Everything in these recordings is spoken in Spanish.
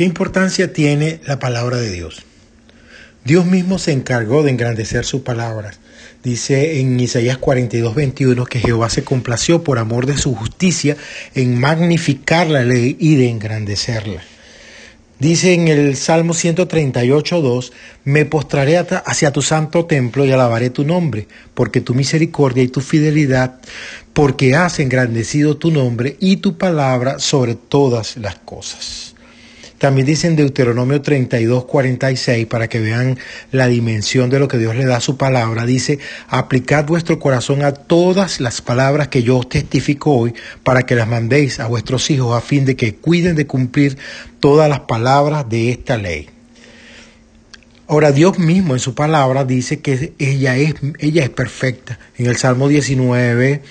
¿Qué importancia tiene la palabra de Dios? Dios mismo se encargó de engrandecer sus palabras. Dice en Isaías 42, 21 que Jehová se complació por amor de su justicia en magnificar la ley y de engrandecerla. Dice en el Salmo 138, 2, me postraré hacia tu santo templo y alabaré tu nombre, porque tu misericordia y tu fidelidad, porque has engrandecido tu nombre y tu palabra sobre todas las cosas. También dicen Deuteronomio 32, 46, para que vean la dimensión de lo que Dios le da a su palabra. Dice, aplicad vuestro corazón a todas las palabras que yo os testifico hoy, para que las mandéis a vuestros hijos a fin de que cuiden de cumplir todas las palabras de esta ley. Ahora Dios mismo en su palabra dice que ella es, ella es perfecta. En el Salmo 19,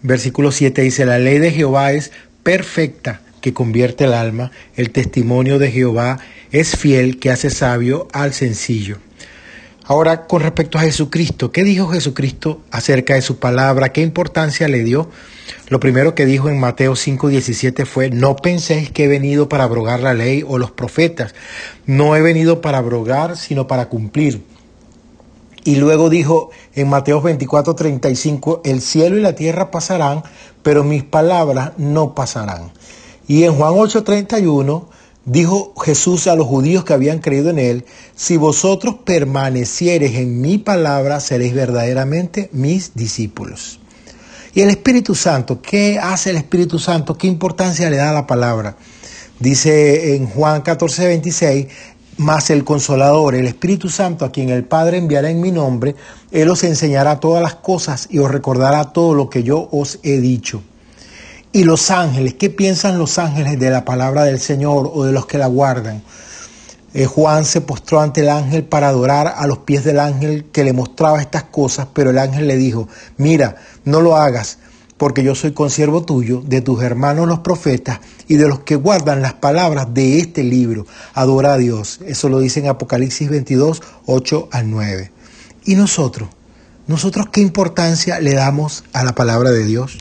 versículo 7 dice, la ley de Jehová es perfecta que convierte el alma, el testimonio de Jehová es fiel que hace sabio al sencillo. Ahora, con respecto a Jesucristo, ¿qué dijo Jesucristo acerca de su palabra? ¿Qué importancia le dio? Lo primero que dijo en Mateo 5:17 fue, no penséis que he venido para abrogar la ley o los profetas, no he venido para abrogar, sino para cumplir. Y luego dijo en Mateo 24:35, el cielo y la tierra pasarán, pero mis palabras no pasarán. Y en Juan 8:31 dijo Jesús a los judíos que habían creído en él, si vosotros permaneciereis en mi palabra, seréis verdaderamente mis discípulos. Y el Espíritu Santo, ¿qué hace el Espíritu Santo? ¿Qué importancia le da a la palabra? Dice en Juan 14:26, más el consolador, el Espíritu Santo, a quien el Padre enviará en mi nombre, Él os enseñará todas las cosas y os recordará todo lo que yo os he dicho. Y los ángeles, ¿qué piensan los ángeles de la palabra del Señor o de los que la guardan? Eh, Juan se postró ante el ángel para adorar a los pies del ángel que le mostraba estas cosas, pero el ángel le dijo, mira, no lo hagas, porque yo soy consiervo tuyo, de tus hermanos los profetas y de los que guardan las palabras de este libro. Adora a Dios. Eso lo dice en Apocalipsis 22, 8 al 9. ¿Y nosotros? ¿Nosotros qué importancia le damos a la palabra de Dios?